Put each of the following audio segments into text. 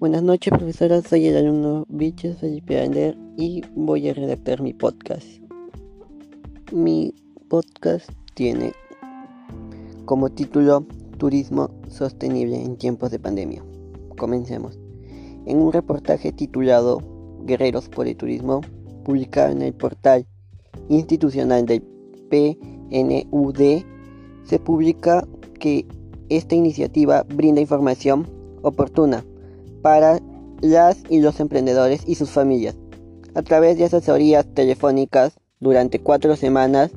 Buenas noches, profesora. Soy el alumno Bicho Felipe Ander y voy a redactar mi podcast. Mi podcast tiene como título Turismo sostenible en tiempos de pandemia. Comencemos. En un reportaje titulado Guerreros por el Turismo, publicado en el portal institucional del PNUD, se publica que esta iniciativa brinda información oportuna para las y los emprendedores y sus familias. A través de asesorías telefónicas durante cuatro semanas,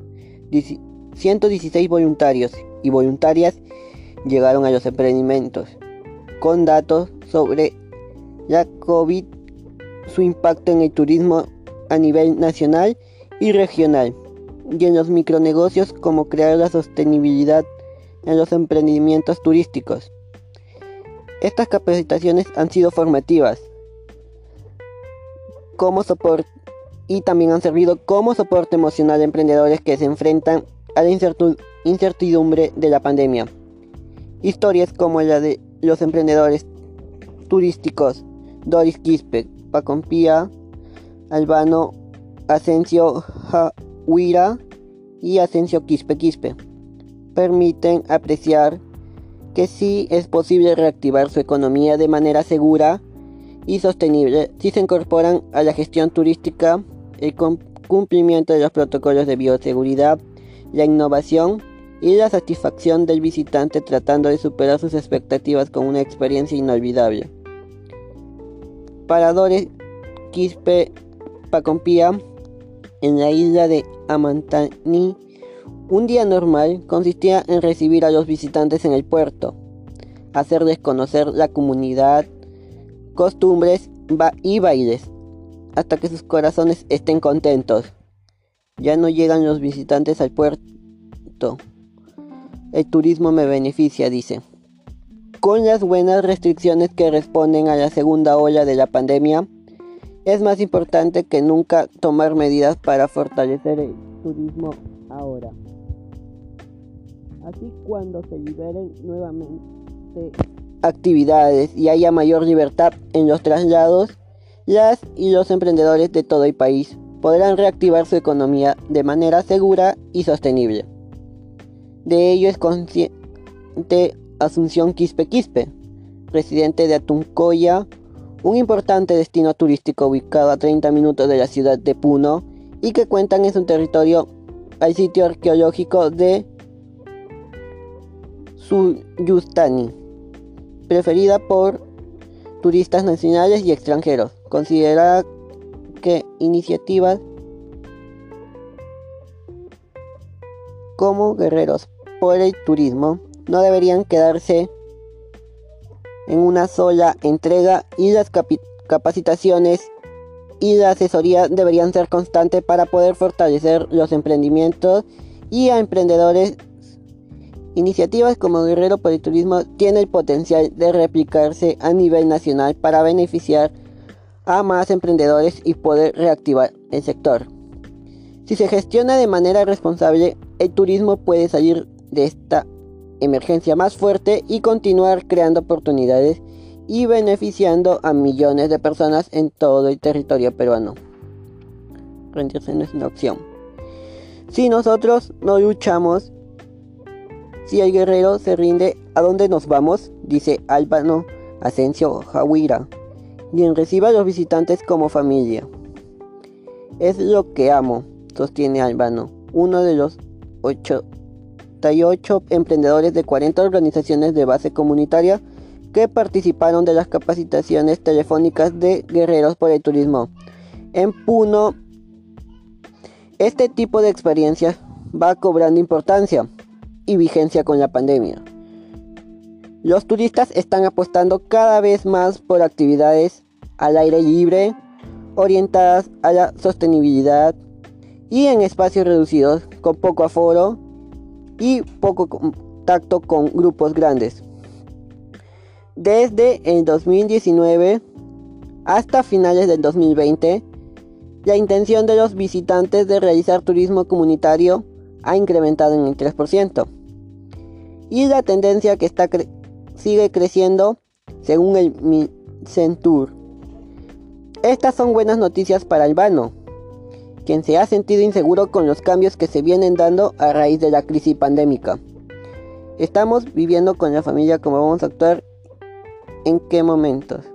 116 voluntarios y voluntarias llegaron a los emprendimientos con datos sobre la COVID, su impacto en el turismo a nivel nacional y regional, y en los micronegocios como crear la sostenibilidad en los emprendimientos turísticos. Estas capacitaciones han sido formativas como y también han servido como soporte emocional a emprendedores que se enfrentan a la incertidumbre de la pandemia. Historias como la de los emprendedores turísticos Doris Quispe, Pacompía, Albano, Asensio Jahuira y Asensio Quispe Quispe permiten apreciar que sí es posible reactivar su economía de manera segura y sostenible si se incorporan a la gestión turística, el cumplimiento de los protocolos de bioseguridad, la innovación y la satisfacción del visitante tratando de superar sus expectativas con una experiencia inolvidable. Paradores Quispe Pacompía en la isla de Amantani un día normal consistía en recibir a los visitantes en el puerto, hacerles conocer la comunidad, costumbres y bailes, hasta que sus corazones estén contentos. Ya no llegan los visitantes al puerto. El turismo me beneficia, dice. Con las buenas restricciones que responden a la segunda ola de la pandemia, es más importante que nunca tomar medidas para fortalecer el turismo ahora. Así cuando se liberen nuevamente actividades y haya mayor libertad en los traslados, las y los emprendedores de todo el país podrán reactivar su economía de manera segura y sostenible. De ello es consciente Asunción Quispe Quispe, residente de Atuncoya, un importante destino turístico ubicado a 30 minutos de la ciudad de Puno y que cuentan en su territorio al sitio arqueológico de Suyustani, preferida por turistas nacionales y extranjeros. Considera que iniciativas como guerreros por el turismo no deberían quedarse en una sola entrega y las capacitaciones y la asesoría deberían ser constantes para poder fortalecer los emprendimientos y a emprendedores Iniciativas como Guerrero por el Turismo tienen el potencial de replicarse a nivel nacional para beneficiar a más emprendedores y poder reactivar el sector. Si se gestiona de manera responsable, el turismo puede salir de esta emergencia más fuerte y continuar creando oportunidades y beneficiando a millones de personas en todo el territorio peruano. Rendirse no es una opción. Si nosotros no luchamos si el guerrero se rinde, ¿a dónde nos vamos? Dice Álvaro Asensio Jahuira, quien recibe a los visitantes como familia. Es lo que amo, sostiene Albano, uno de los 88 emprendedores de 40 organizaciones de base comunitaria que participaron de las capacitaciones telefónicas de Guerreros por el Turismo. En Puno, este tipo de experiencia va cobrando importancia y vigencia con la pandemia. Los turistas están apostando cada vez más por actividades al aire libre, orientadas a la sostenibilidad y en espacios reducidos, con poco aforo y poco contacto con grupos grandes. Desde el 2019 hasta finales del 2020, la intención de los visitantes de realizar turismo comunitario ha incrementado en el 3%. Y la tendencia que está sigue creciendo, según el Centur. Estas son buenas noticias para Albano, quien se ha sentido inseguro con los cambios que se vienen dando a raíz de la crisis pandémica. Estamos viviendo con la familia cómo vamos a actuar en qué momentos.